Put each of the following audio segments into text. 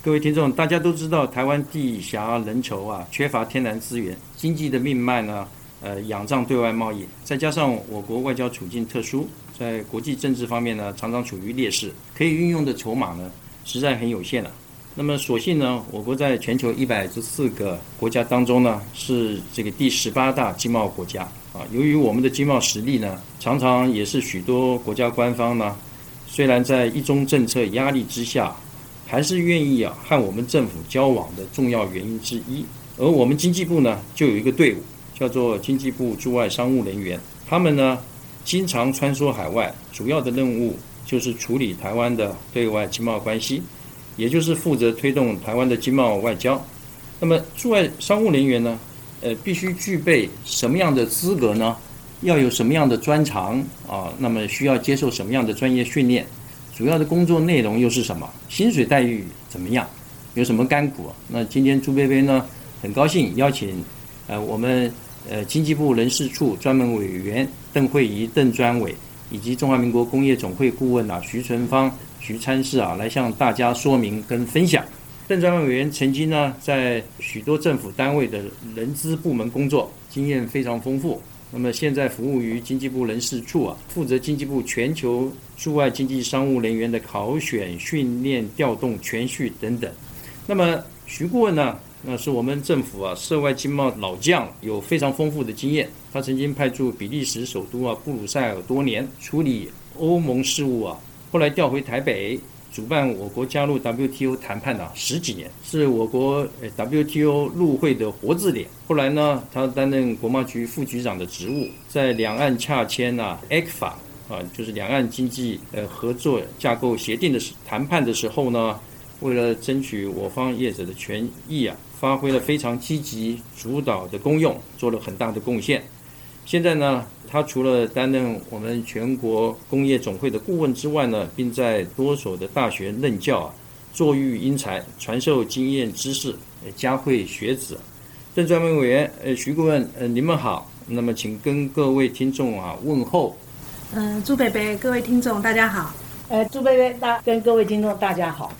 各位听众，大家都知道台湾地狭人稠啊，缺乏天然资源，经济的命脉呢，呃，仰仗对外贸易，再加上我国外交处境特殊，在国际政治方面呢，常常处于劣势，可以运用的筹码呢，实在很有限了。那么，所幸呢，我国在全球一百十四个国家当中呢，是这个第十八大经贸国家啊。由于我们的经贸实力呢，常常也是许多国家官方呢，虽然在一中政策压力之下，还是愿意啊和我们政府交往的重要原因之一。而我们经济部呢，就有一个队伍，叫做经济部驻外商务人员，他们呢，经常穿梭海外，主要的任务就是处理台湾的对外经贸关系。也就是负责推动台湾的经贸外交。那么驻外商务人员呢？呃，必须具备什么样的资格呢？要有什么样的专长啊？那么需要接受什么样的专业训练？主要的工作内容又是什么？薪水待遇怎么样？有什么干股？那今天朱贝贝呢，很高兴邀请呃我们呃经济部人事处专门委员邓慧仪邓专委，以及中华民国工业总会顾问啊徐存芳。徐参事啊，来向大家说明跟分享。邓专委委员曾经呢，在许多政府单位的人资部门工作，经验非常丰富。那么现在服务于经济部人事处啊，负责经济部全球驻外经济商务人员的考选、训练、调动、全序等等。那么徐顾问呢，那是我们政府啊涉外经贸老将，有非常丰富的经验。他曾经派驻比利时首都啊布鲁塞尔多年，处理欧盟事务啊。后来调回台北，主办我国加入 WTO 谈判的十几年，是我国 WTO 入会的活字典。后来呢，他担任国贸局副局长的职务，在两岸洽签啊 ECFA 啊，就是两岸经济呃合作架构协定的谈判的时候呢，为了争取我方业者的权益啊，发挥了非常积极主导的功用，做了很大的贡献。现在呢，他除了担任我们全国工业总会的顾问之外呢，并在多所的大学任教啊，作育英才，传授经验知识，教诲学子。邓专门委员，呃，徐顾问，呃，你们好。那么，请跟各位听众啊问候。嗯，朱贝贝，各位听众大家好。呃，朱贝贝大跟各位听众大家好。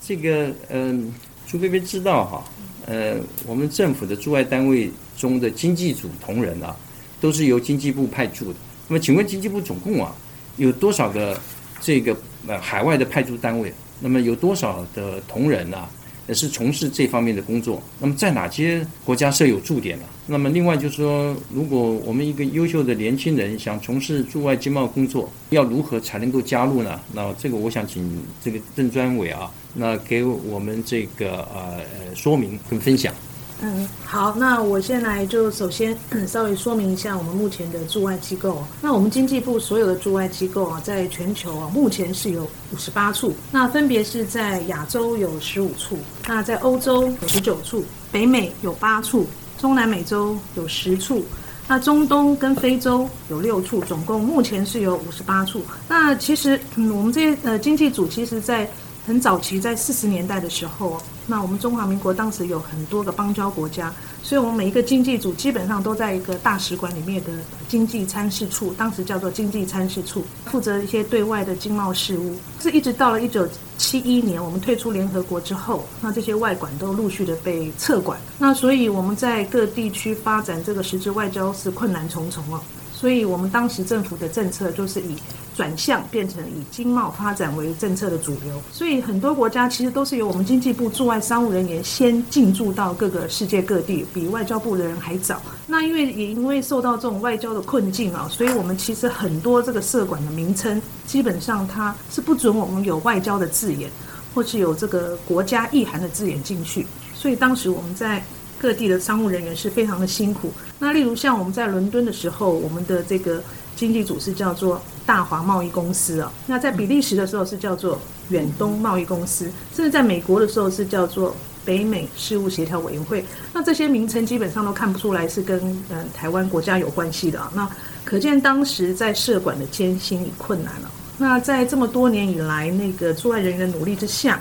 这个，嗯，朱贝贝知道哈，呃，我们政府的驻外单位中的经济组同仁啊。都是由经济部派驻的。那么，请问经济部总共啊有多少个这个呃海外的派驻单位？那么有多少的同仁呢啊是从事这方面的工作？那么在哪些国家设有驻点呢？那么另外就是说，如果我们一个优秀的年轻人想从事驻外经贸工作，要如何才能够加入呢？那这个我想请这个郑专委啊，那给我们这个呃说明跟分享。嗯，好，那我先来就首先 稍微说明一下我们目前的驻外机构。那我们经济部所有的驻外机构啊，在全球啊，目前是有五十八处。那分别是在亚洲有十五处，那在欧洲有十九处，北美有八处，中南美洲有十处，那中东跟非洲有六处，总共目前是有五十八处。那其实，嗯，我们这些呃经济组，其实在很早期，在四十年代的时候。那我们中华民国当时有很多个邦交国家，所以我们每一个经济组基本上都在一个大使馆里面的经济参事处，当时叫做经济参事处，负责一些对外的经贸事务。是一直到了一九七一年，我们退出联合国之后，那这些外管都陆续的被撤管。那所以我们在各地区发展这个实质外交是困难重重哦。所以我们当时政府的政策就是以转向变成以经贸发展为政策的主流，所以很多国家其实都是由我们经济部驻外商务人员先进驻到各个世界各地，比外交部的人还早。那因为也因为受到这种外交的困境啊，所以我们其实很多这个社管的名称基本上它是不准我们有外交的字眼，或是有这个国家意涵的字眼进去。所以当时我们在。各地的商务人员是非常的辛苦。那例如像我们在伦敦的时候，我们的这个经济组是叫做大华贸易公司啊。那在比利时的时候是叫做远东贸易公司，甚至在美国的时候是叫做北美事务协调委员会。那这些名称基本上都看不出来是跟嗯台湾国家有关系的啊。那可见当时在社管的艰辛与困难了。那在这么多年以来，那个驻外人员的努力之下。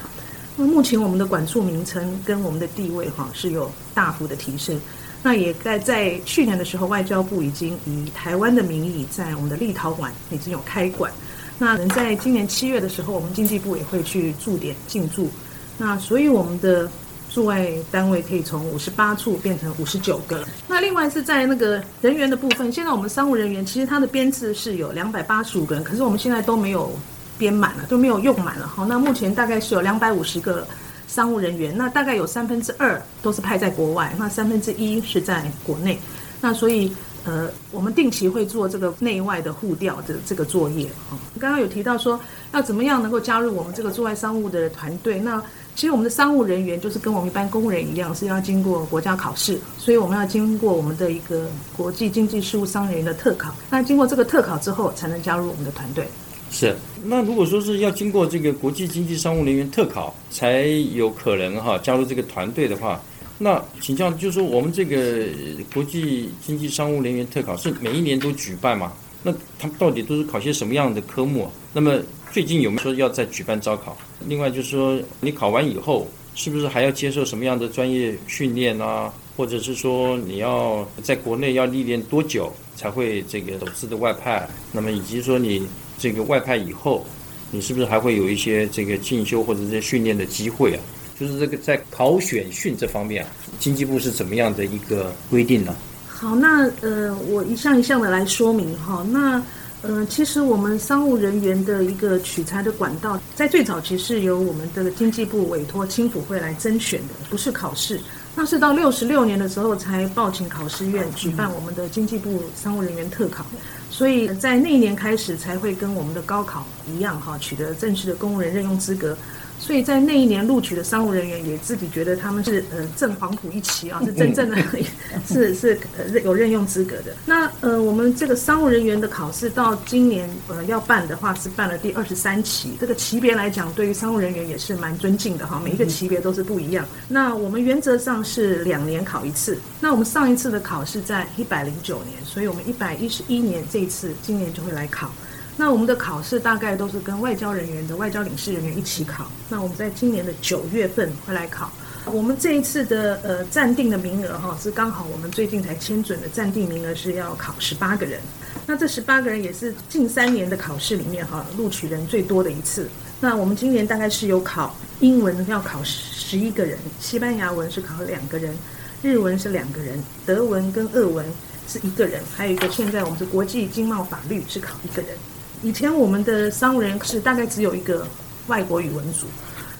那目前我们的管处名称跟我们的地位哈是有大幅的提升。那也在在去年的时候，外交部已经以台湾的名义在我们的立陶宛已经有开馆。那能在今年七月的时候，我们经济部也会去驻点进驻那所以我们的驻外单位可以从五十八处变成五十九个。那另外是在那个人员的部分，现在我们商务人员其实它的编制是有两百八十五个人，可是我们现在都没有编满了，都没有用满了。好，那目前大概是有两百五十个商务人员，那大概有三分之二都是派在国外，那三分之一是在国内。那所以。呃，我们定期会做这个内外的互调的这个作业啊。刚刚有提到说，要怎么样能够加入我们这个驻外商务的团队？那其实我们的商务人员就是跟我们一般工人一样，是要经过国家考试，所以我们要经过我们的一个国际经济事务商人员的特考。那经过这个特考之后，才能加入我们的团队。是。那如果说是要经过这个国际经济商务人员特考，才有可能哈加入这个团队的话。那请教，就是说我们这个国际经济商务人员特考是每一年都举办吗？那他们到底都是考些什么样的科目？那么最近有没有说要再举办招考？另外就是说，你考完以后是不是还要接受什么样的专业训练啊？或者是说你要在国内要历练多久才会这个首次的外派？那么以及说你这个外派以后，你是不是还会有一些这个进修或者这些训练的机会啊？就是这个在考选训这方面啊，经济部是怎么样的一个规定呢？好，那呃，我一项一项的来说明哈。那呃，其实我们商务人员的一个取材的管道，在最早期是由我们的经济部委托青辅会来甄选的，不是考试。那是到六十六年的时候才报请考试院举办我们的经济部商务人员特考，所以在那一年开始才会跟我们的高考一样哈，取得正式的公务人任用资格。所以在那一年录取的商务人员也自己觉得他们是呃正黄埔一期啊，是真正的 是是呃有任用资格的。那呃我们这个商务人员的考试到今年呃要办的话是办了第二十三期，这个级别来讲对于商务人员也是蛮尊敬的哈，每一个级别都是不一样。那我们原则上是两年考一次，那我们上一次的考试在一百零九年，所以我们一百一十一年这一次今年就会来考。那我们的考试大概都是跟外交人员的外交领事人员一起考。那我们在今年的九月份会来考。我们这一次的呃暂定的名额哈，是刚好我们最近才签准的暂定名额是要考十八个人。那这十八个人也是近三年的考试里面哈录取人最多的一次。那我们今年大概是有考英文要考十一个人，西班牙文是考两个人，日文是两个人，德文跟俄文是一个人，还有一个现在我们是国际经贸法律是考一个人。以前我们的商务人是大概只有一个外国语文组，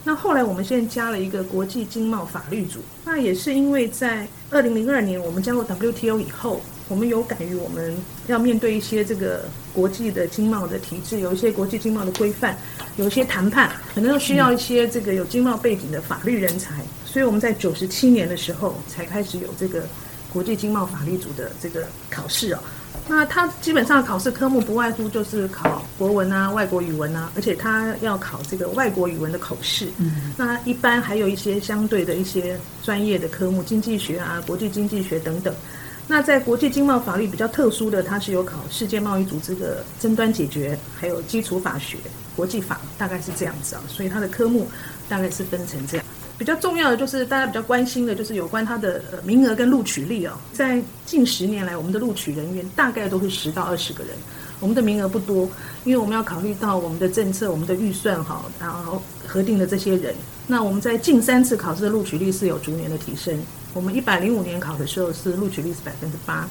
那后来我们现在加了一个国际经贸法律组。那也是因为在二零零二年我们加入 WTO 以后，我们有感于我们要面对一些这个国际的经贸的体制，有一些国际经贸的规范，有一些谈判，可能要需要一些这个有经贸背景的法律人才。所以我们在九十七年的时候才开始有这个国际经贸法律组的这个考试啊。那他基本上考试科目不外乎就是考国文啊、外国语文啊，而且他要考这个外国语文的口试。嗯，那一般还有一些相对的一些专业的科目，经济学啊、国际经济学等等。那在国际经贸法律比较特殊的，它是有考世界贸易组织的争端解决，还有基础法学、国际法，大概是这样子啊。所以它的科目大概是分成这样。比较重要的就是大家比较关心的，就是有关它的名额跟录取率哦。在近十年来，我们的录取人员大概都是十到二十个人，我们的名额不多，因为我们要考虑到我们的政策、我们的预算哈，然后核定的这些人。那我们在近三次考试的录取率是有逐年的提升。我们一百零五年考的时候是录取率是百分之八，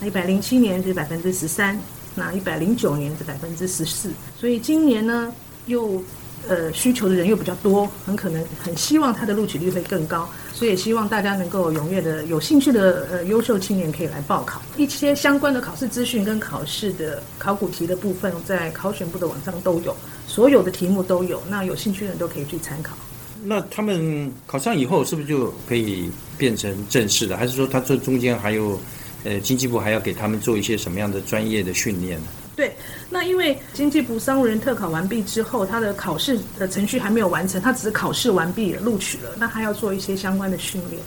那一百零七年是百分之十三，那一百零九年是百分之十四。所以今年呢又。呃，需求的人又比较多，很可能很希望他的录取率会更高，所以也希望大家能够踊跃的、有兴趣的呃优秀青年可以来报考。一些相关的考试资讯跟考试的考古题的部分，在考选部的网上都有，所有的题目都有，那有兴趣的人都可以去参考。那他们考上以后是不是就可以变成正式的？还是说他这中间还有呃经济部还要给他们做一些什么样的专业的训练呢？对，那因为经济部商务人特考完毕之后，他的考试的程序还没有完成，他只是考试完毕了录取了，那他要做一些相关的训练。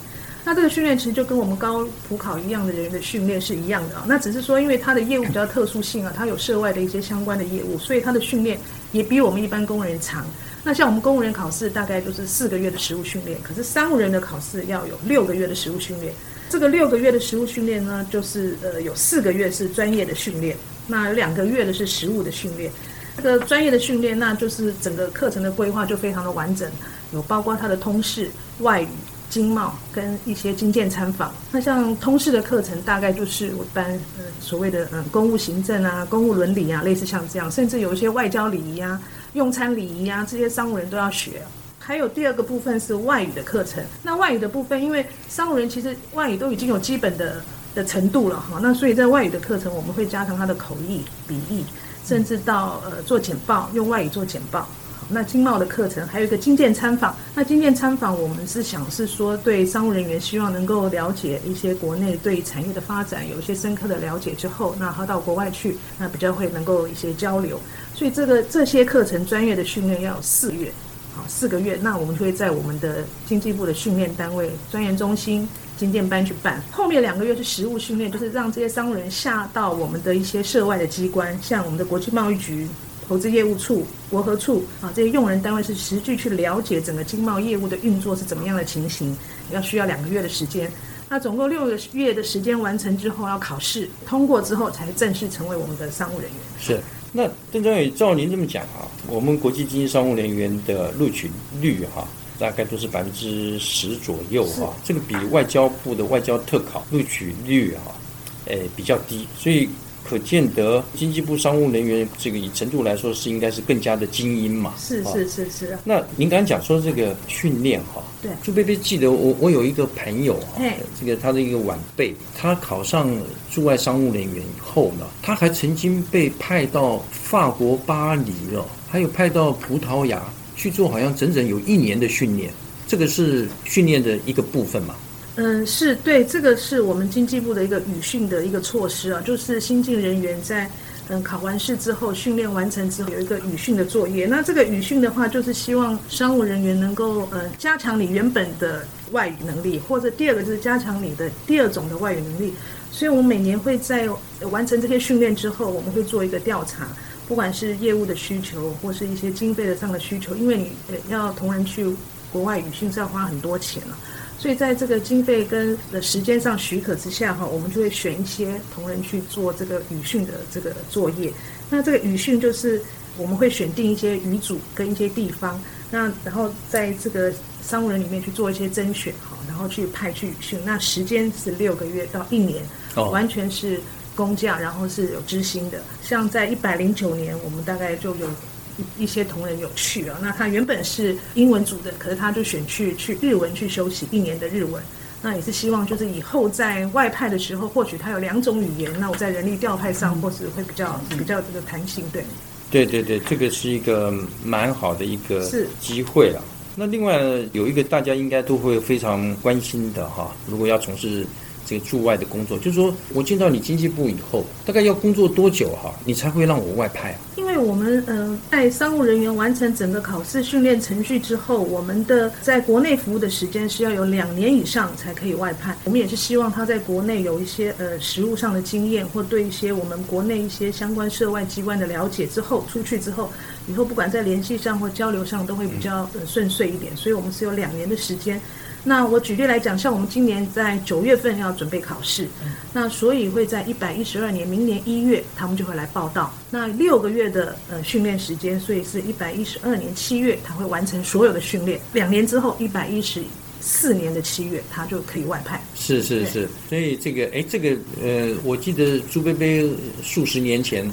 那这个训练其实就跟我们高普考一样的人员的训练是一样的啊。那只是说，因为他的业务比较特殊性啊，他有涉外的一些相关的业务，所以他的训练也比我们一般工人长。那像我们公务员考试大概都是四个月的实务训练，可是商务人的考试要有六个月的实务训练。这个六个月的实务训练呢，就是呃有四个月是专业的训练。那两个月的是实物的训练，这个专业的训练，那就是整个课程的规划就非常的完整。有包括它的通识、外语、经贸跟一些经建参访。那像通识的课程，大概就是一般呃所谓的嗯公务行政啊、公务伦理啊，类似像这样，甚至有一些外交礼仪啊、用餐礼仪啊，这些商务人都要学。还有第二个部分是外语的课程。那外语的部分，因为商务人其实外语都已经有基本的的程度了哈，那所以在外语的课程，我们会加强他的口译、笔译，甚至到呃做简报，用外语做简报。那经贸的课程还有一个经建参访。那经建参访，我们是想是说对商务人员希望能够了解一些国内对产业的发展有一些深刻的了解之后，那他到国外去，那比较会能够一些交流。所以这个这些课程专业的训练要有四月。好，四个月，那我们就会在我们的经济部的训练单位、专研中心、经电班去办。后面两个月是实务训练，就是让这些商务人下到我们的一些涉外的机关，像我们的国际贸易局、投资业务处、国合处啊，这些用人单位是实际去了解整个经贸业务的运作是怎么样的情形，要需要两个月的时间。那总共六个月的时间完成之后，要考试通过之后，才正式成为我们的商务人员。是。那邓专委，照您这么讲啊，我们国际经济商务人员的录取率哈，大概都是百分之十左右哈，这个比外交部的外交特考录取率哈，诶比较低，所以。可见得经济部商务人员这个以程度来说是应该是更加的精英嘛？是是是是。那您刚讲说这个训练哈，对，朱贝贝记得我我有一个朋友啊，这个他的一个晚辈，他考上驻外商务人员以后呢，他还曾经被派到法国巴黎哦，还有派到葡萄牙去做，好像整整有一年的训练，这个是训练的一个部分嘛？嗯，是对，这个是我们经济部的一个语训的一个措施啊，就是新进人员在嗯考完试之后，训练完成之后有一个语训的作业。那这个语训的话，就是希望商务人员能够呃加强你原本的外语能力，或者第二个就是加强你的第二种的外语能力。所以我们每年会在完成这些训练之后，我们会做一个调查，不管是业务的需求或是一些经费的上的需求，因为你要同仁去国外语训是要花很多钱了。所以在这个经费跟的时间上许可之下哈，我们就会选一些同仁去做这个语训的这个作业。那这个语训就是我们会选定一些语组跟一些地方，那然后在这个商务人里面去做一些甄选哈，然后去派去语训。那时间是六个月到一年，完全是工匠，然后是有知心的。像在一百零九年，我们大概就有。一些同仁有去啊，那他原本是英文组的，可是他就选去去日文去休息一年的日文，那也是希望就是以后在外派的时候，或许他有两种语言，那我在人力调派上或是会比较比较这个弹性，对。对对对，这个是一个蛮好的一个机会了。那另外有一个大家应该都会非常关心的哈，如果要从事这个驻外的工作，就是说我进到你经济部以后，大概要工作多久哈，你才会让我外派啊？因为我们呃，在商务人员完成整个考试训练程序之后，我们的在国内服务的时间是要有两年以上才可以外派。我们也是希望他在国内有一些呃实务上的经验，或对一些我们国内一些相关涉外机关的了解之后，出去之后，以后不管在联系上或交流上都会比较呃顺遂一点。所以我们是有两年的时间。那我举例来讲，像我们今年在九月份要准备考试，那所以会在一百一十二年明年一月，他们就会来报道。那六个月的呃训练时间，所以是一百一十二年七月，他会完成所有的训练。两年之后，一百一十四年的七月，他就可以外派。是是是，所以这个哎，这个呃，我记得朱贝贝数十年前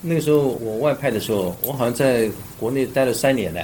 那个时候我外派的时候，我好像在国内待了三年呢。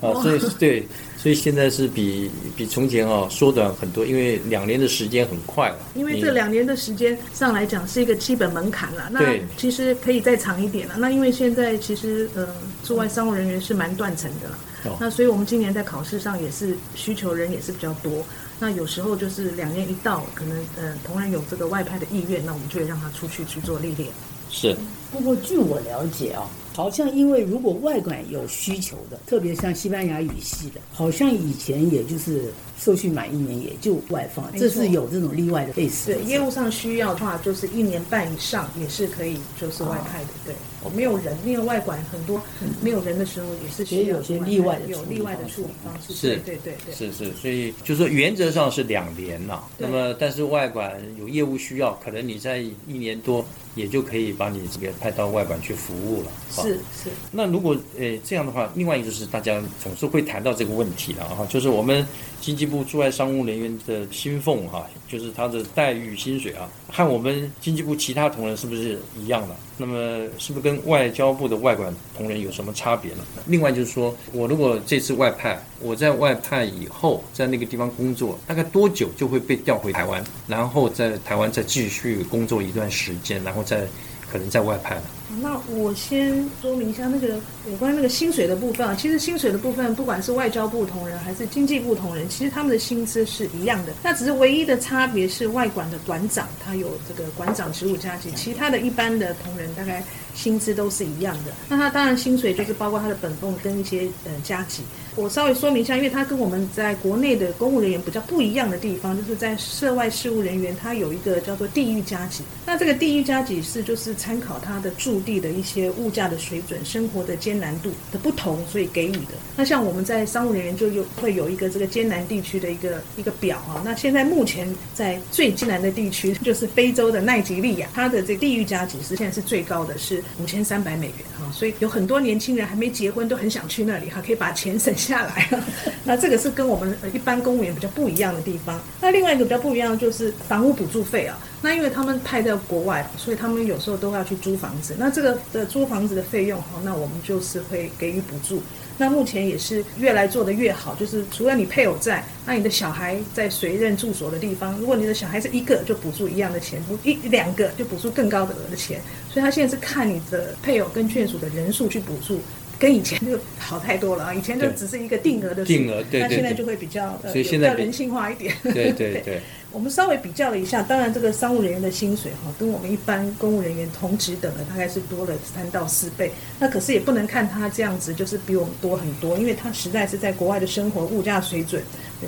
啊，所以对。所以现在是比比从前哦缩短很多，因为两年的时间很快了。因为这两年的时间上来讲是一个基本门槛了。那其实可以再长一点了。那因为现在其实呃驻外商务人员是蛮断层的了。那所以我们今年在考试上也是需求人也是比较多。那有时候就是两年一到，可能呃同仁有这个外派的意愿，那我们就会让他出去去做历练。是。不过据我了解啊。好像因为如果外馆有需求的，特别像西班牙语系的，好像以前也就是受训满一年也就外放，这是有这种例外的 case。对，业务上需要的话，就是一年半以上也是可以，就是外派的。对，没有人，没有外管很多，没有人的时候也是需要有些例外的，有例外的处理方式。是，对对对，是是，所以就是说原则上是两年了。那么，但是外管有业务需要，可能你在一年多。也就可以把你这个派到外管去服务了。是是，那如果呃这样的话，另外一个就是大家总是会谈到这个问题了哈，就是我们经济部驻外商务人员的薪俸哈，就是他的待遇薪水啊，和我们经济部其他同仁是不是一样的？那么是不是跟外交部的外管同仁有什么差别呢？另外就是说我如果这次外派，我在外派以后在那个地方工作，大概多久就会被调回台湾，然后在台湾再继续工作一段时间，然后再可能再外派了？那我先说明一下那个有关那个薪水的部分啊。其实薪水的部分，不管是外交部同仁还是经济部同仁，其实他们的薪资是一样的。那只是唯一的差别是外管的馆长他有这个馆长职务加级，其他的一般的同仁大概薪资都是一样的。那他当然薪水就是包括他的本俸跟一些呃加级。我稍微说明一下，因为它跟我们在国内的公务人员比较不一样的地方，就是在涉外事务人员，他有一个叫做地域加级。那这个地域加级是就是参考他的驻地的一些物价的水准、生活的艰难度的不同，所以给予的。那像我们在商务人员就有会有一个这个艰难地区的一个一个表啊。那现在目前在最艰难的地区就是非洲的奈及利亚，它的这个地域加级是现在是最高的，是五千三百美元哈。所以有很多年轻人还没结婚都很想去那里哈，可以把钱省下来了。那这个是跟我们一般公务员比较不一样的地方。那另外一个比较不一样的就是房屋补助费啊。那因为他们派在国外，所以他们有时候都要去租房子。那这个的租房子的费用哈，那我们就是会给予补助。那目前也是越来做的越好，就是除了你配偶在，那你的小孩在随任住所的地方，如果你的小孩是一个，就补助一样的钱；不一两个就补助更高的额的钱。所以他现在是看你的配偶跟眷属的人数去补助。跟以前就好太多了啊！以前就只是一个定额的定额，对对，那现在就会比较呃，所以现在比较人性化一点。对对对。我们稍微比较了一下，当然这个商务人员的薪水哈，跟我们一般公务人员同职等的大概是多了三到四倍。那可是也不能看他这样子就是比我们多很多，因为他实在是在国外的生活物价水准、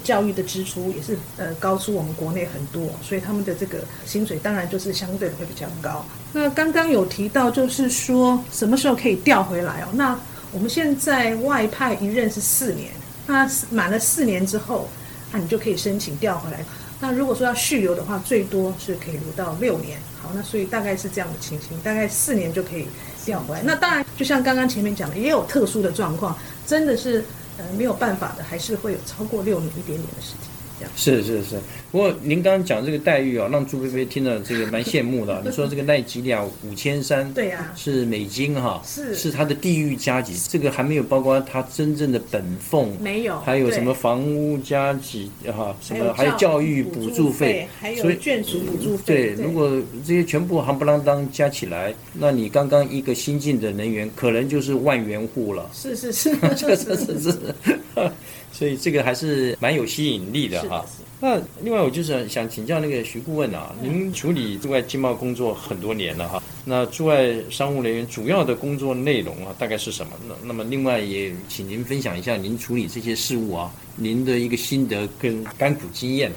教育的支出也是呃高出我们国内很多，所以他们的这个薪水当然就是相对会比较高。那刚刚有提到就是说什么时候可以调回来哦？那我们现在外派一任是四年，那满了四年之后，那你就可以申请调回来。那如果说要续留的话，最多是可以留到六年。好，那所以大概是这样的情形，大概四年就可以调回来。那当然，就像刚刚前面讲的，也有特殊的状况，真的是呃没有办法的，还是会有超过六年一点点的时间。是是是，不过您刚刚讲这个待遇啊，让朱菲菲听了这个蛮羡慕的。你说这个奈吉利亚五千三，对呀，是美金哈，是是它的地域加级，这个还没有包括它真正的本俸，没有，还有什么房屋加级哈，什么还有教育补助费，还有眷属补助费。对，如果这些全部夯不啷当加起来，那你刚刚一个新进的人员可能就是万元户了。是是是，这是是是。所以这个还是蛮有吸引力的哈。那另外我就是想请教那个徐顾问啊，您处理驻外经贸工作很多年了哈。那驻外商务人员主要的工作内容啊，大概是什么？那那么另外也请您分享一下您处理这些事务啊，您的一个心得跟甘苦经验。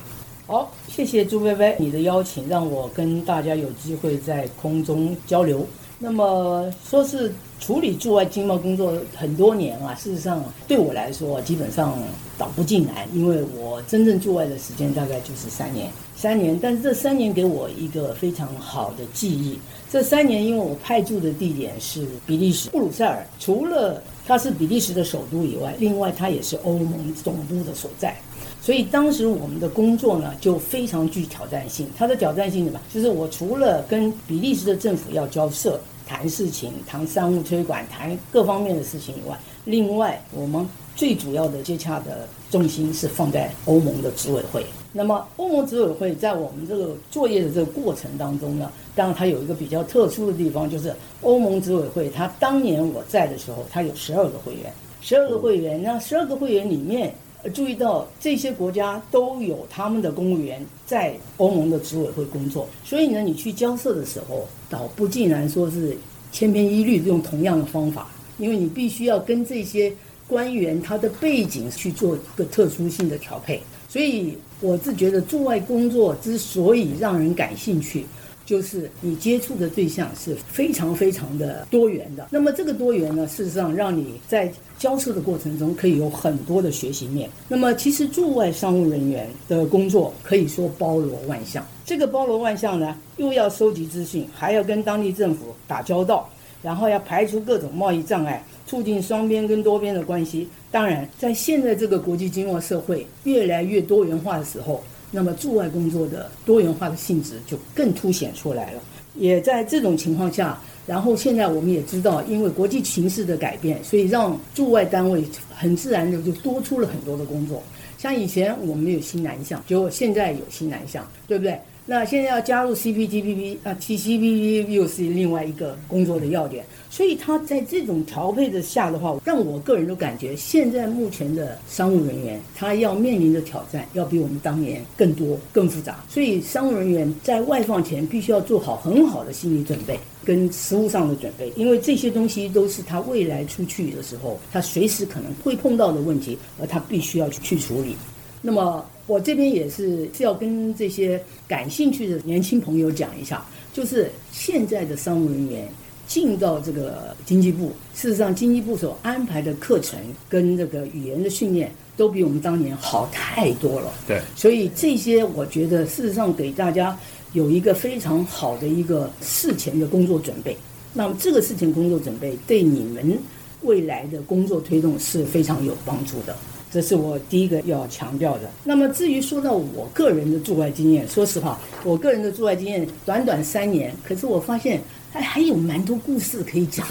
好，谢谢朱薇薇你的邀请，让我跟大家有机会在空中交流。那么说是处理驻外经贸工作很多年啊，事实上对我来说基本上倒不进来，因为我真正驻外的时间大概就是三年，三年。但是这三年给我一个非常好的记忆。这三年因为我派驻的地点是比利时布鲁塞尔，除了它是比利时的首都以外，另外它也是欧盟总部的所在。所以当时我们的工作呢，就非常具挑战性。它的挑战性什么？就是我除了跟比利时的政府要交涉、谈事情、谈商务推广、谈各方面的事情以外，另外我们最主要的接洽的重心是放在欧盟的执委会。那么欧盟执委会在我们这个作业的这个过程当中呢，当然它有一个比较特殊的地方，就是欧盟执委会，它当年我在的时候，它有十二个会员，十二个会员，那十二个会员里面。注意到这些国家都有他们的公务员在欧盟的执委会工作，所以呢，你去交涉的时候，倒不竟然说是千篇一律用同样的方法，因为你必须要跟这些官员他的背景去做一个特殊性的调配。所以我是觉得驻外工作之所以让人感兴趣，就是你接触的对象是非常非常的多元的。那么这个多元呢，事实上让你在交涉的过程中可以有很多的学习面。那么其实驻外商务人员的工作可以说包罗万象。这个包罗万象呢，又要收集资讯，还要跟当地政府打交道，然后要排除各种贸易障碍，促进双边跟多边的关系。当然，在现在这个国际经贸社会越来越多元化的时候，那么驻外工作的多元化的性质就更凸显出来了。也在这种情况下，然后现在我们也知道，因为国际形势的改变，所以让驻外单位很自然的就多出了很多的工作。像以前我们有新南向，结果现在有新南向，对不对？那现在要加入 CPTPP 啊，TCPP 又是另外一个工作的要点。所以他在这种调配的下的话，让我个人都感觉，现在目前的商务人员他要面临的挑战，要比我们当年更多、更复杂。所以商务人员在外放前，必须要做好很好的心理准备跟实务上的准备，因为这些东西都是他未来出去的时候，他随时可能会碰到的问题，而他必须要去去处理。那么我这边也是是要跟这些感兴趣的年轻朋友讲一下，就是现在的商务人员。进到这个经济部，事实上，经济部所安排的课程跟这个语言的训练，都比我们当年好太多了。对，所以这些我觉得，事实上给大家有一个非常好的一个事前的工作准备。那么，这个事前工作准备对你们未来的工作推动是非常有帮助的。这是我第一个要强调的。那么，至于说到我个人的驻外经验，说实话，我个人的驻外经验短短三年，可是我发现。还还有蛮多故事可以讲，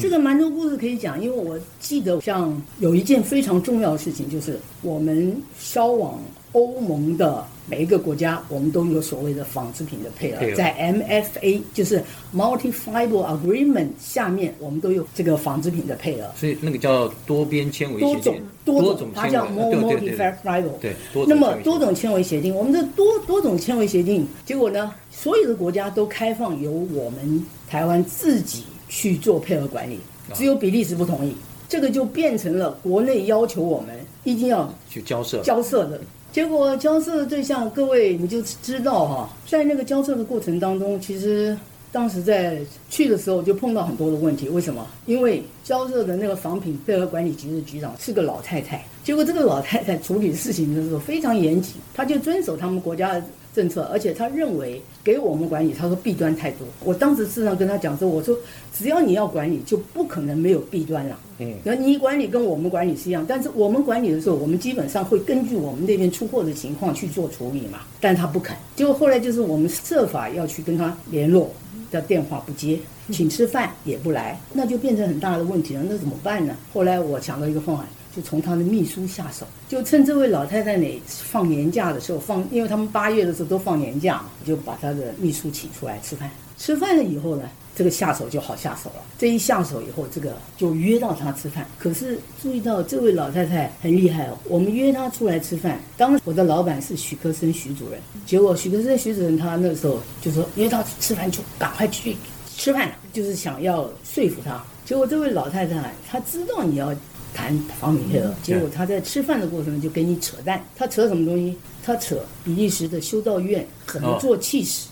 这个蛮多故事可以讲，因为我记得像有一件非常重要的事情，就是我们销往欧盟的。每一个国家，我们都有所谓的纺织品的配额，在 MFA 就是 Multi Fiber Agreement 下面，我们都有这个纺织品的配额。所以那个叫多边纤维协定，多种它叫 Multi Fiber。对，那么多种纤维协定，我们这多多种纤维协定，结果呢，所有的国家都开放由我们台湾自己去做配额管理，只有比利时不同意，这个就变成了国内要求我们一定要去交涉交涉的。结果交涉的对象，各位你就知道哈，在那个交涉的过程当中，其实当时在去的时候就碰到很多的问题。为什么？因为交涉的那个仿品配合管理局的局长是个老太太，结果这个老太太处理事情的时候非常严谨，她就遵守他们国家政策，而且他认为给我们管理，他说弊端太多。我当时事实上跟他讲说，我说只要你要管理，就不可能没有弊端了。嗯，那你管理跟我们管理是一样，但是我们管理的时候，我们基本上会根据我们那边出货的情况去做处理嘛。但他不肯，结果后来就是我们设法要去跟他联络，的电话不接，请吃饭也不来，那就变成很大的问题了。那怎么办呢？后来我想到一个方案，就从他的秘书下手，就趁这位老太太呢放年假的时候放，因为他们八月的时候都放年假，就把他的秘书请出来吃饭。吃饭了以后呢？这个下手就好下手了。这一下手以后，这个就约到他吃饭。可是注意到这位老太太很厉害哦。我们约她出来吃饭，当时我的老板是许科生许主任。结果许科生许主任他那时候就说约到吃饭就赶快去吃饭，就是想要说服他。结果这位老太太她知道你要谈房米配额，结果他在吃饭的过程中就给你扯淡。他扯什么东西？他扯比利时的修道院怎么做气势。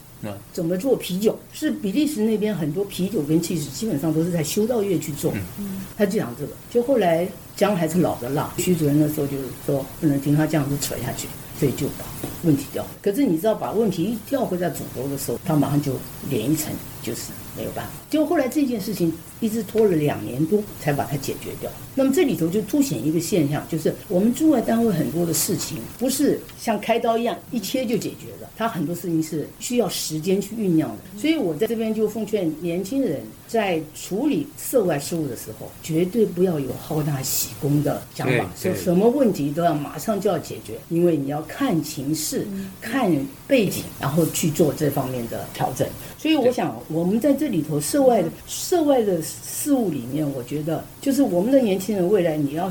怎么做啤酒？是比利时那边很多啤酒跟气势基本上都是在修道院去做。他就讲这个，就后来姜还是老的辣。徐主任那时候就是说不能听他这样子扯下去，所以就把问题掉。可是你知道，把问题一调回在主轴的时候，他马上就连一层，就是没有办法。结果后来这件事情一直拖了两年多才把它解决掉。那么这里头就凸显一个现象，就是我们驻外单位很多的事情不是像开刀一样一切就解决的，它很多事情是需要时间去酝酿的。所以我在这边就奉劝年轻人，在处理涉外事务的时候，绝对不要有好大喜功的想法，说什么问题都要马上就要解决，因为你要看情势、看背景，然后去做这方面的调整。所以我想，我们在这里头涉外的涉外的事物里面，我觉得就是我们的年轻。人未来你要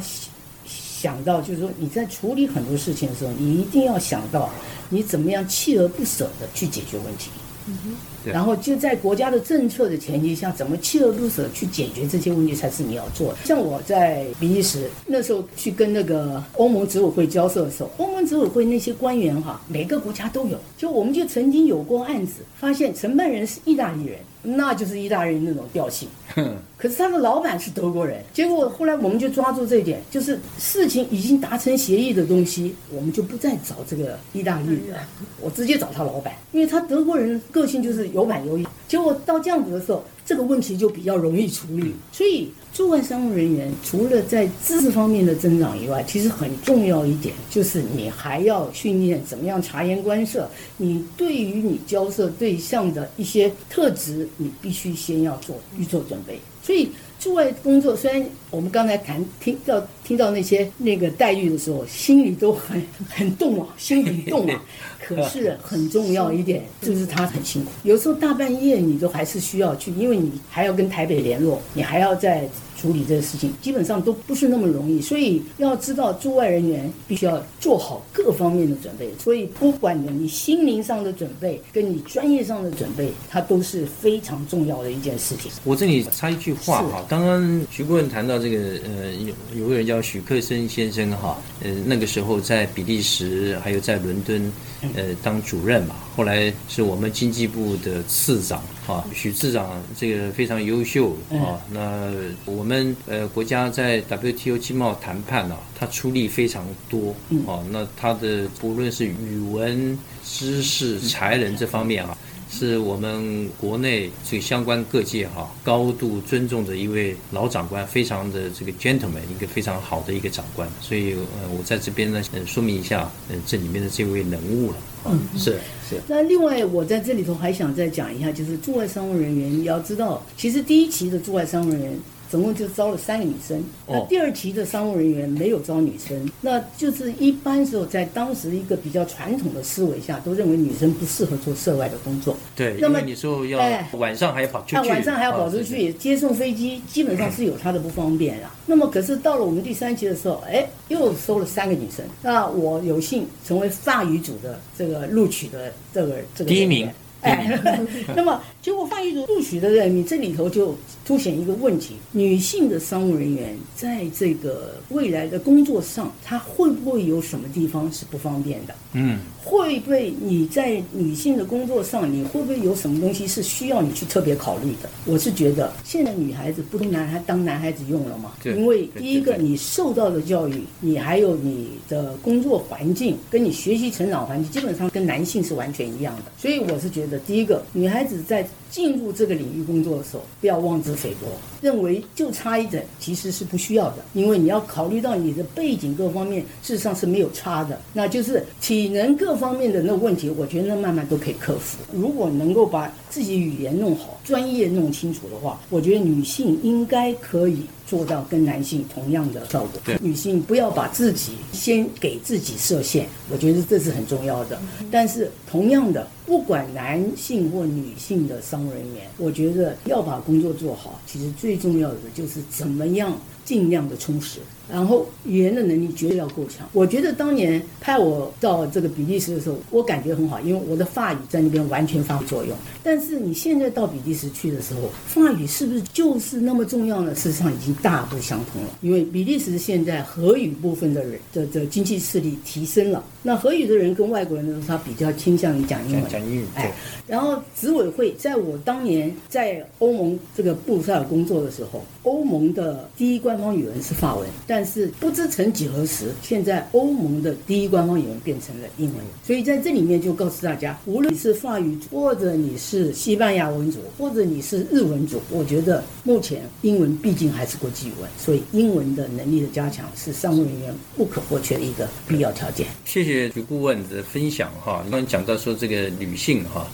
想到，就是说你在处理很多事情的时候，你一定要想到你怎么样锲而不舍的去解决问题。对然后就在国家的政策的前提下，怎么锲而不舍去解决这些问题，才是你要做的。像我在比利时那时候去跟那个欧盟执委会交涉的时候，欧盟执委会那些官员哈，每个国家都有，就我们就曾经有过案子，发现承办人是意大利人，那就是意大利人那种调性。可是他的老板是德国人，结果后来我们就抓住这一点，就是事情已经达成协议的东西，我们就不再找这个意大利人，我直接找他老板，因为他德国人个性就是有板有眼。结果到这样子的时候，这个问题就比较容易处理。所以驻外商务人员除了在知识方面的增长以外，其实很重要一点就是你还要训练怎么样察言观色，你对于你交涉对象的一些特质，你必须先要做预做准备。所以驻外工作虽然我们刚才谈听到听到那些那个待遇的时候，心里都很很动啊，心里动啊。可是很重要一点就是他很辛苦，有时候大半夜你都还是需要去，因为你还要跟台北联络，你还要在处理这个事情，基本上都不是那么容易。所以要知道驻外人员必须要做好各方面的准备。所以不管你你心灵上的准备跟你专业上的准备，它都是非常重要的一件事情。我这里插一句话哈，刚刚徐顾问谈到这个呃，有有个人叫许克森先生哈，呃，那个时候在比利时还有在伦敦呃当主任嘛，后来是我们经济部的次长啊，许次长这个非常优秀啊，那我们呃国家在 WTO 经贸谈判呢、他出力非常多啊，那他的不论是语文、知识、才能这方面啊。是我们国内这个相关各界哈、高度尊重的一位老长官，非常的这个 gentleman，一个非常好的一个长官。所以呃，我在这边呢，呃，说明一下，呃，这里面的这位人物了。嗯，是是，那另外，我在这里头还想再讲一下，就是驻外商务人员，你要知道，其实第一期的驻外商务人员总共就招了三个女生，那哦第二期的商务人员没有招女生，那就是一般时候在当时一个比较传统的思维下，都认为女生不适合做涉外的工作。对，那么你说要哎晚上还要跑出去，他晚上还要跑出啊去接送飞机，基本上是有他的不方便啊。那么可是到了我们第三期的时候，哎，又收了三个女生。那我有幸成为法语组的这个录取的这个这个第一名。哎，那么结果放一组录取的人，你这里头就凸显一个问题：女性的商务人员在这个未来的工作上，她会不会有什么地方是不方便的？嗯，会不会你在女性的工作上，你会不会有什么东西是需要你去特别考虑的？我是觉得现在女孩子不都拿她当男孩子用了吗？对因为第一个你受到的教育，你还有你的工作环境，跟你学习成长环境，基本上跟男性是完全一样的。所以我是觉得，第一个女孩子在进入这个领域工作的时候，不要妄自菲薄，认为就差一等，其实是不需要的，因为你要考虑到你的背景各方面，事实上是没有差的，那就是体能各方面的那问题，我觉得慢慢都可以克服。如果能够把自己语言弄好，专业弄清楚的话，我觉得女性应该可以做到跟男性同样的效果。对女性不要把自己先给自己设限，我觉得这是很重要的。但是同样的，不管男性或女性的商务人员，我觉得要把工作做好，其实最重要的就是怎么样尽量的充实，然后语言的能力绝对要够强。我觉得当年派我到这个比利时的时候，我感觉很好，因为我的法语在那边完全发挥作用。但是你现在到比利时去的时候，法语是不是就是那么重要呢？事实上已经大不相同了，因为比利时现在荷语部分的人的的经济势力提升了，那荷语的人跟外国人的时候，他比较倾向于讲英文讲。英语，对哎，然后执委会在我当年在欧盟这个布鲁塞尔工作的时候，欧盟的第一官方语文是法文，但是不知曾几何时，现在欧盟的第一官方语文变成了英文。所以在这里面就告诉大家，无论是法语，或者你是西班牙文组，或者你是日文组，我觉得目前英文毕竟还是国际语文，所以英文的能力的加强是商务人员不可或缺的一个必要条件。谢谢徐顾问的分享哈。刚刚讲到说这个女性哈，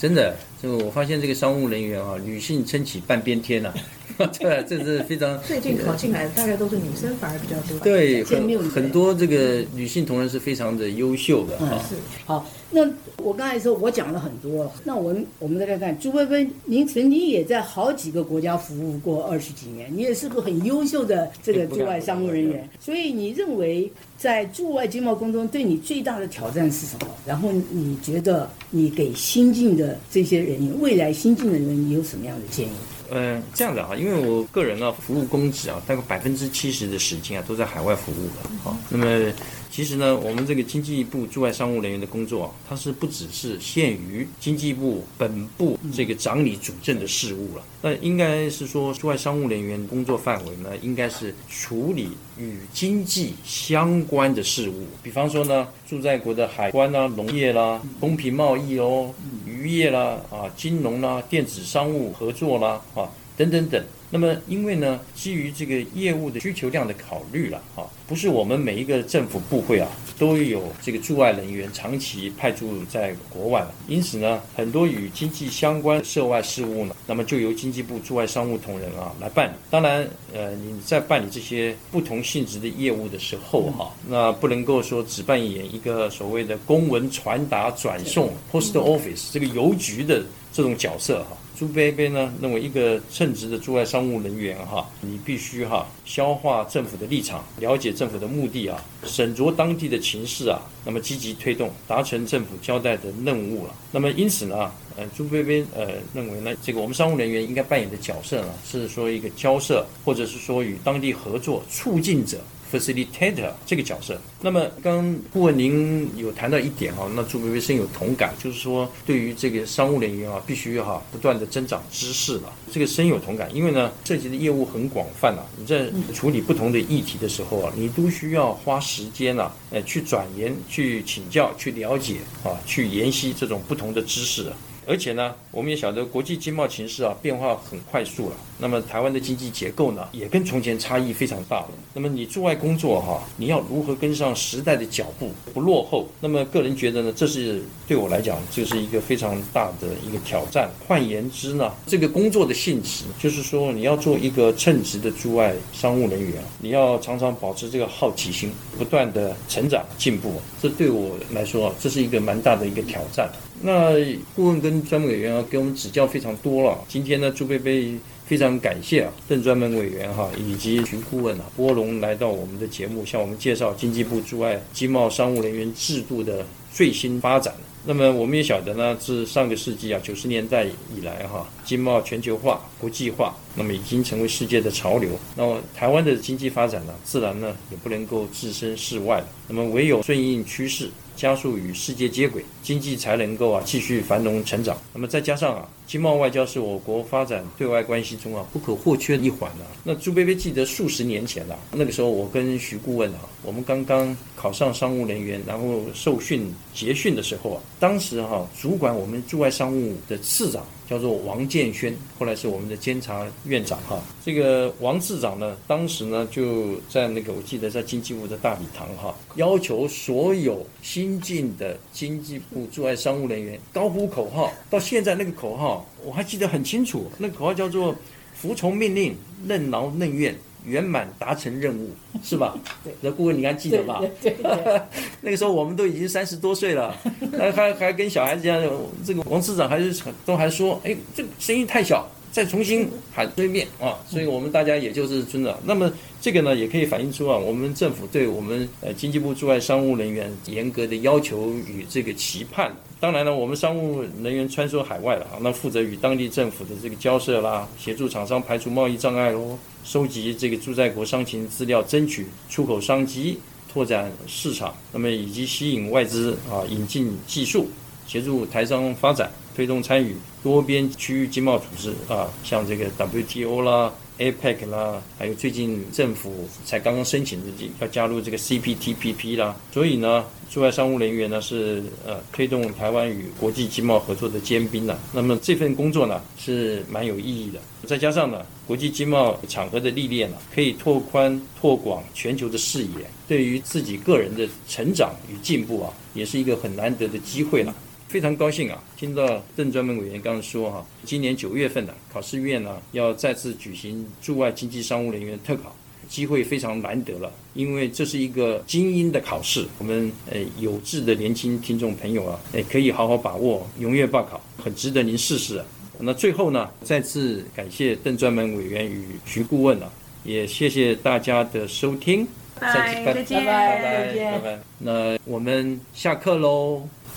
真的，这个我发现这个商务人员啊，女性撑起半边天呐、对，这是非常最近考进来的大概都是女生，反而比较多。对，很很多这个女性同仁是非常的优秀的啊。是好，那我刚才说我讲了很多了，那我们我们再来看朱薇薇，您曾经也在好几个国家服务过二十几年，你也是个很优秀的这个驻外商务人员，所以你认为在驻外经贸工作对你最大的挑战是什么？然后你觉得你给新进的这些人员，未来新进的人，你有什么样的建议？嗯，这样子啊，因为我个人呢，服务公职啊，大概百分之七十的时间啊，都在海外服务的。好，那么其实呢，我们这个经济部驻外商务人员的工作啊，它是不只是限于经济部本部这个长理主政的事务了。那应该是说，驻外商务人员工作范围呢，应该是处理与经济相关的事务，比方说呢，驻在国的海关啦、农业啦、公平贸易哦、渔业啦、啊金融啦、电子商务合作啦。啊，等等等。那么，因为呢，基于这个业务的需求量的考虑了，啊，不是我们每一个政府部会啊都有这个驻外人员长期派驻在国外了。因此呢，很多与经济相关涉外事务呢，那么就由经济部驻外商务同仁啊来办理。当然，呃，你在办理这些不同性质的业务的时候，哈，那不能够说只扮演一个所谓的公文传达转送 （post office） 这个邮局的这种角色，哈。朱贝贝呢认为，一个称职的驻外商务人员哈，你必须哈消化政府的立场，了解政府的目的啊，审酌当地的情势啊，那么积极推动达成政府交代的任务了。那么因此呢，呃，朱贝贝呃认为呢，这个我们商务人员应该扮演的角色呢，是说一个交涉，或者是说与当地合作促进者。Facilitator 这个角色，那么刚顾问您有谈到一点哈，那朱薇薇深有同感，就是说对于这个商务人员啊，必须哈不断的增长知识了，这个深有同感，因为呢涉及的业务很广泛啊，你在处理不同的议题的时候啊，你都需要花时间呐，呃去转研、去请教、去了解啊、去研习这种不同的知识。而且呢，我们也晓得国际经贸形势啊变化很快速了。那么台湾的经济结构呢，也跟从前差异非常大了。那么你驻外工作哈，你要如何跟上时代的脚步，不落后？那么个人觉得呢，这是对我来讲，就是一个非常大的一个挑战。换言之呢，这个工作的性质就是说，你要做一个称职的驻外商务人员，你要常常保持这个好奇心，不断的成长进步。这对我来说，这是一个蛮大的一个挑战。那顾问跟专门委员啊，给我们指教非常多了。今天呢，朱贝贝非常感谢啊，邓专门委员哈，以及徐顾问啊，波龙来到我们的节目，向我们介绍经济部驻外经贸商务人员制度的最新发展。那么我们也晓得呢，自上个世纪啊九十年代以来哈，经贸全球化、国际化，那么已经成为世界的潮流。那么台湾的经济发展呢，自然呢也不能够置身事外。那么唯有顺应趋势。加速与世界接轨，经济才能够啊继续繁荣成长。那么再加上啊，经贸外交是我国发展对外关系中啊不可或缺的一环啊。那朱贝贝记得数十年前啊，那个时候我跟徐顾问啊，我们刚刚考上商务人员，然后受训结训的时候啊，当时哈主管我们驻外商务的次长。叫做王建轩，后来是我们的监察院长哈。这个王次长呢，当时呢就在那个我记得在经济部的大礼堂哈，要求所有新进的经济部驻外商务人员高呼口号。到现在那个口号我还记得很清楚，那口号叫做“服从命令，任劳任怨”。圆满达成任务是吧？对，那顾问你还记得吧？对对。那个时候我们都已经三十多岁了，还还还跟小孩子一样。这个王市长还是都还说，哎，这个声音太小，再重新喊对面啊！所以我们大家也就是尊了。那么这个呢，也可以反映出啊，我们政府对我们呃经济部驻外商务人员严格的要求与这个期盼。当然了，我们商务人员穿梭海外了啊，那负责与当地政府的这个交涉啦，协助厂商排除贸易障碍喽，收集这个驻在国商情资料，争取出口商机，拓展市场，那么以及吸引外资啊，引进技术，协助台商发展，推动参与多边区域经贸组织啊，像这个 WTO 啦。APEC 啦，还有最近政府才刚刚申请的要加入这个 CPTPP 啦，所以呢，驻外商务人员呢是呃推动台湾与国际经贸合作的尖兵呐。那么这份工作呢是蛮有意义的，再加上呢国际经贸场合的历练呢，可以拓宽拓广全球的视野，对于自己个人的成长与进步啊，也是一个很难得的机会了。非常高兴啊，听到邓专门委员刚刚说哈，今年九月份的考试院呢要再次举行驻外经济商务人员特考，机会非常难得了，因为这是一个精英的考试，我们呃有志的年轻听众朋友啊，诶可以好好把握，踊跃报考，很值得您试试啊。那最后呢，再次感谢邓专门委员与徐顾问啊，也谢谢大家的收听，拜拜，再见，拜拜再见拜拜。那我们下课喽。